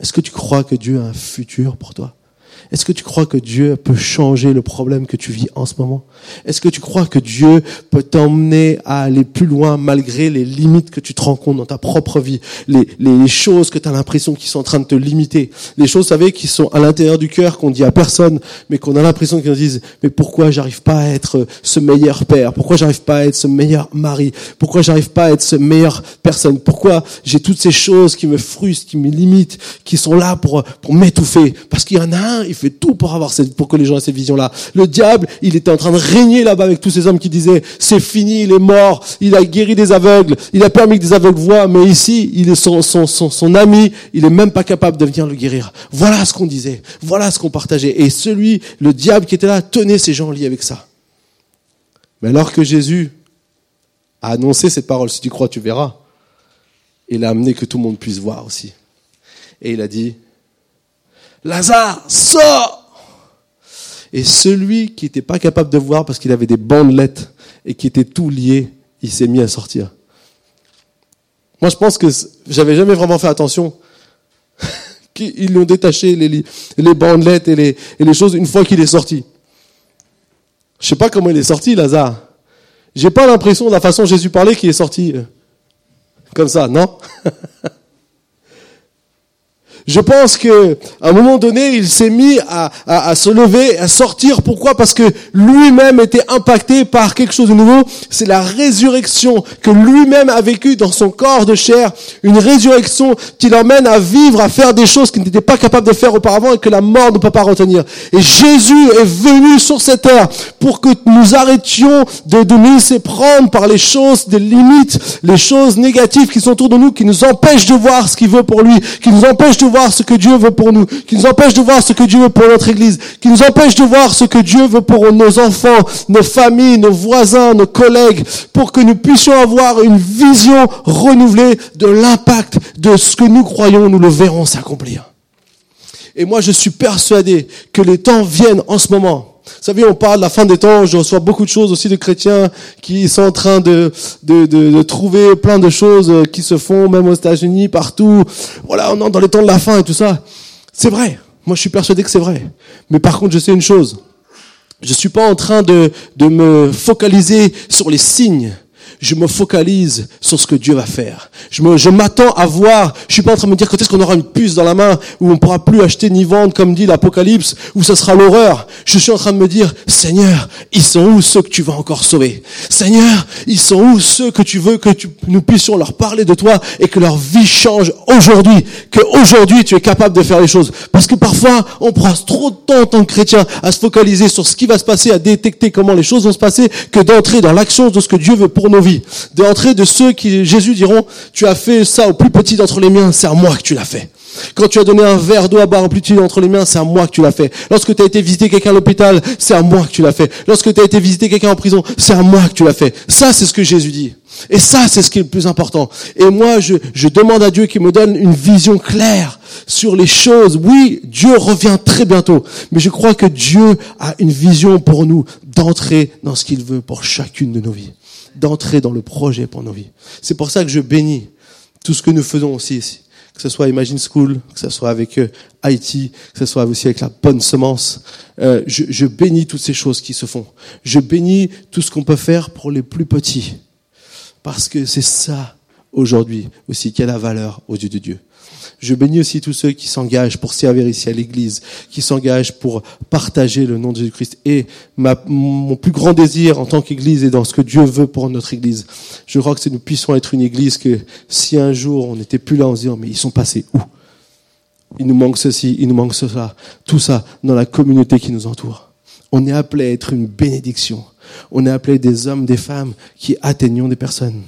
est-ce que tu crois que Dieu a un futur pour toi? Est-ce que tu crois que Dieu peut changer le problème que tu vis en ce moment? Est-ce que tu crois que Dieu peut t'emmener à aller plus loin malgré les limites que tu te rends compte dans ta propre vie? Les, les choses que tu as l'impression qui sont en train de te limiter. Les choses, vous savez, qui sont à l'intérieur du cœur, qu'on dit à personne, mais qu'on a l'impression qu'ils nous disent « Mais pourquoi j'arrive pas à être ce meilleur père? Pourquoi j'arrive pas à être ce meilleur mari? Pourquoi j'arrive pas à être ce meilleur personne? Pourquoi j'ai toutes ces choses qui me frustrent, qui me limitent, qui sont là pour, pour m'étouffer Parce qu'il y en a un, il fait tout pour avoir cette, pour que les gens aient cette vision-là. Le diable, il était en train de régner là-bas avec tous ces hommes qui disaient, c'est fini, il est mort, il a guéri des aveugles, il a permis que des aveugles voient, mais ici, il est son, son, son, son ami, il est même pas capable de venir le guérir. Voilà ce qu'on disait. Voilà ce qu'on partageait. Et celui, le diable qui était là, tenait ces gens liés avec ça. Mais alors que Jésus a annoncé cette parole, si tu crois, tu verras, il a amené que tout le monde puisse voir aussi. Et il a dit, Lazare, sors Et celui qui n'était pas capable de voir parce qu'il avait des bandelettes et qui était tout lié, il s'est mis à sortir. Moi, je pense que j'avais jamais vraiment fait attention. Ils l'ont détaché, les, bandelettes et les, et les choses, une fois qu'il est sorti. Je sais pas comment il est sorti, Lazare. J'ai pas l'impression, de la façon dont Jésus parlait, qu'il est sorti euh, comme ça, non? Je pense que à un moment donné, il s'est mis à, à, à, se lever, à sortir. Pourquoi? Parce que lui-même était impacté par quelque chose de nouveau. C'est la résurrection que lui-même a vécu dans son corps de chair. Une résurrection qui l'emmène à vivre, à faire des choses qu'il n'était pas capable de faire auparavant et que la mort ne peut pas retenir. Et Jésus est venu sur cette terre pour que nous arrêtions de, de nous laisser prendre par les choses, des limites, les choses négatives qui sont autour de nous, qui nous empêchent de voir ce qu'il veut pour lui, qui nous empêchent de voir ce que Dieu veut pour nous, qui nous empêche de voir ce que Dieu veut pour notre Église, qui nous empêche de voir ce que Dieu veut pour nos enfants, nos familles, nos voisins, nos collègues, pour que nous puissions avoir une vision renouvelée de l'impact de ce que nous croyons, nous le verrons s'accomplir. Et moi, je suis persuadé que les temps viennent en ce moment vous savez, on parle de la fin des temps, je reçois beaucoup de choses aussi de chrétiens qui sont en train de, de, de, de trouver plein de choses qui se font, même aux États-Unis, partout. Voilà, on est dans les temps de la fin et tout ça. C'est vrai. Moi, je suis persuadé que c'est vrai. Mais par contre, je sais une chose. Je suis pas en train de, de me focaliser sur les signes je me focalise sur ce que Dieu va faire. Je m'attends à voir, je suis pas en train de me dire quand est-ce qu'on aura une puce dans la main où on pourra plus acheter ni vendre comme dit l'Apocalypse, où ce sera l'horreur. Je suis en train de me dire, Seigneur, ils sont où ceux que tu vas encore sauver? Seigneur, ils sont où ceux que tu veux que nous puissions leur parler de toi et que leur vie change aujourd'hui, que aujourd'hui tu es capable de faire les choses. Parce que parfois, on prend trop de temps en tant que chrétien à se focaliser sur ce qui va se passer, à détecter comment les choses vont se passer, que d'entrer dans l'action de ce que Dieu veut pour nos vies d'entrer de ceux qui, Jésus diront, tu as fait ça au plus petit d'entre les miens, c'est à moi que tu l'as fait. Quand tu as donné un verre d'eau à boire au plus petit d'entre les miens, c'est à moi que tu l'as fait. Lorsque tu as été visiter quelqu'un à l'hôpital, c'est à moi que tu l'as fait. Lorsque tu as été visiter quelqu'un en prison, c'est à moi que tu l'as fait. Ça, c'est ce que Jésus dit. Et ça, c'est ce qui est le plus important. Et moi, je, je demande à Dieu qu'il me donne une vision claire sur les choses. Oui, Dieu revient très bientôt. Mais je crois que Dieu a une vision pour nous d'entrer dans ce qu'il veut pour chacune de nos vies d'entrer dans le projet pour nos vies. C'est pour ça que je bénis tout ce que nous faisons aussi ici. Que ce soit Imagine School, que ce soit avec euh, IT, que ce soit aussi avec la bonne semence. Euh, je, je bénis toutes ces choses qui se font. Je bénis tout ce qu'on peut faire pour les plus petits. Parce que c'est ça, aujourd'hui, aussi, qui a la valeur aux yeux de Dieu. Je bénis aussi tous ceux qui s'engagent pour servir ici à l'église, qui s'engagent pour partager le nom de Jésus-Christ. Et mon plus grand désir en tant qu'église est dans ce que Dieu veut pour notre église. Je crois que c'est nous puissions être une église que si un jour on n'était plus là en se disant, mais ils sont passés où? Il nous manque ceci, il nous manque cela, tout ça dans la communauté qui nous entoure. On est appelé à être une bénédiction. On est appelé des hommes, des femmes qui atteignons des personnes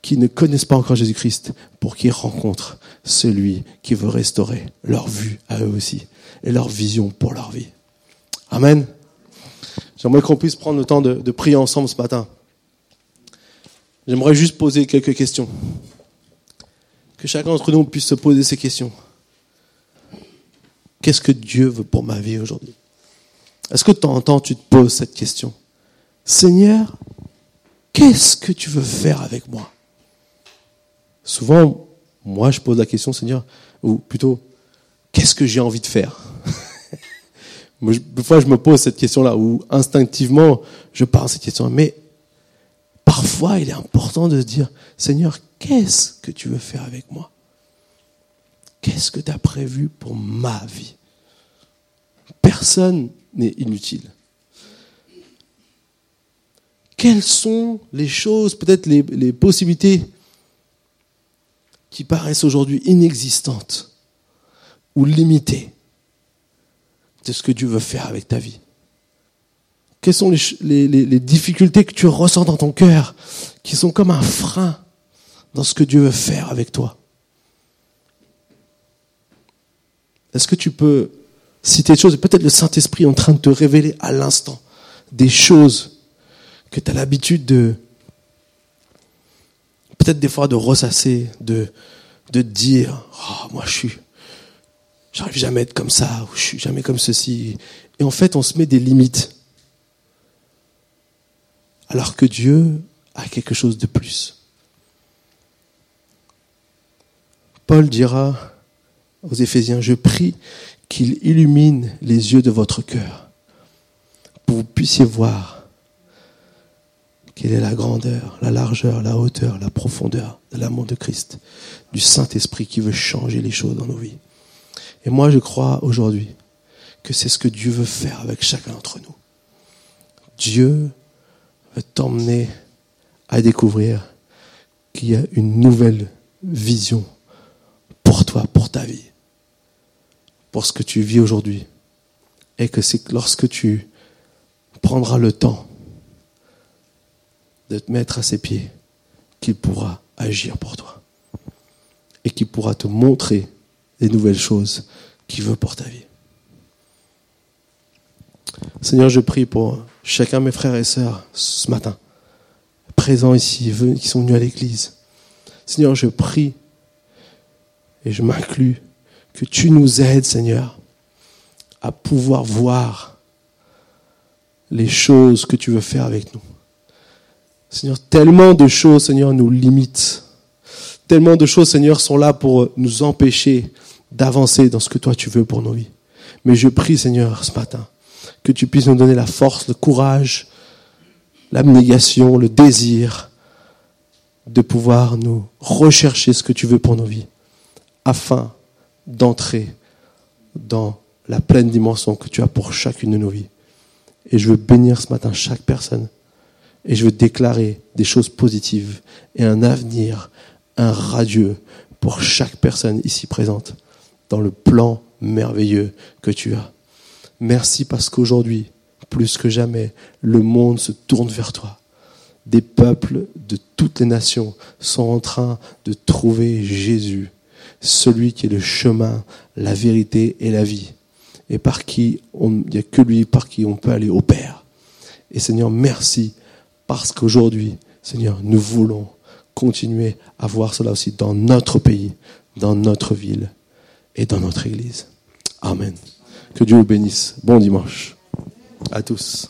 qui ne connaissent pas encore Jésus-Christ pour qu'ils rencontrent celui qui veut restaurer leur vue à eux aussi et leur vision pour leur vie. Amen. J'aimerais qu'on puisse prendre le temps de, prier ensemble ce matin. J'aimerais juste poser quelques questions. Que chacun d'entre nous puisse se poser ces questions. Qu'est-ce que Dieu veut pour ma vie aujourd'hui? Est-ce que de temps en temps tu te poses cette question? Seigneur, qu'est-ce que tu veux faire avec moi? Souvent, moi, je pose la question, Seigneur, ou plutôt, qu'est-ce que j'ai envie de faire? Des fois, je me pose cette question-là, où instinctivement, je parle cette question. Mais parfois, il est important de se dire, Seigneur, qu'est-ce que tu veux faire avec moi? Qu'est-ce que tu as prévu pour ma vie? Personne n'est inutile. Quelles sont les choses, peut-être les possibilités qui paraissent aujourd'hui inexistantes ou limitées de ce que Dieu veut faire avec ta vie. Quelles sont les, difficultés que tu ressens dans ton cœur qui sont comme un frein dans ce que Dieu veut faire avec toi? Est-ce que tu peux citer des choses? Peut-être le Saint-Esprit est en train de te révéler à l'instant des choses que tu as l'habitude de, peut-être des fois de ressasser, de, dire, oh, moi je suis, j'arrive jamais à être comme ça, ou je suis jamais comme ceci. Et en fait, on se met des limites. Alors que Dieu a quelque chose de plus. Paul dira aux Éphésiens, je prie qu'il illumine les yeux de votre cœur, pour que vous puissiez voir quelle est la grandeur, la largeur, la hauteur, la profondeur de l'amour de Christ, du Saint-Esprit qui veut changer les choses dans nos vies. Et moi, je crois aujourd'hui que c'est ce que Dieu veut faire avec chacun d'entre nous. Dieu veut t'emmener à découvrir qu'il y a une nouvelle vision pour toi, pour ta vie, pour ce que tu vis aujourd'hui. Et que c'est lorsque tu prendras le temps de te mettre à ses pieds qu'il pourra agir pour toi. Et qu'il pourra te montrer les nouvelles choses qu'il veut pour ta vie. Seigneur, je prie pour chacun de mes frères et sœurs ce matin, présents ici, qui sont venus à l'église. Seigneur, je prie et je m'inclus que tu nous aides, Seigneur, à pouvoir voir les choses que tu veux faire avec nous. Seigneur, tellement de choses, Seigneur, nous limitent. Tellement de choses, Seigneur, sont là pour nous empêcher d'avancer dans ce que toi tu veux pour nos vies. Mais je prie, Seigneur, ce matin, que tu puisses nous donner la force, le courage, l'abnégation, le désir de pouvoir nous rechercher ce que tu veux pour nos vies, afin d'entrer dans la pleine dimension que tu as pour chacune de nos vies. Et je veux bénir ce matin chaque personne et je veux déclarer des choses positives et un avenir, un radieux pour chaque personne ici présente dans le plan merveilleux que tu as. Merci parce qu'aujourd'hui, plus que jamais, le monde se tourne vers toi. Des peuples de toutes les nations sont en train de trouver Jésus, celui qui est le chemin, la vérité et la vie, et par qui il n'y a que lui par qui on peut aller au Père. Et Seigneur, merci parce qu'aujourd'hui, Seigneur, nous voulons continuer à voir cela aussi dans notre pays, dans notre ville et dans notre Église. Amen. Que Dieu vous bénisse. Bon dimanche à tous.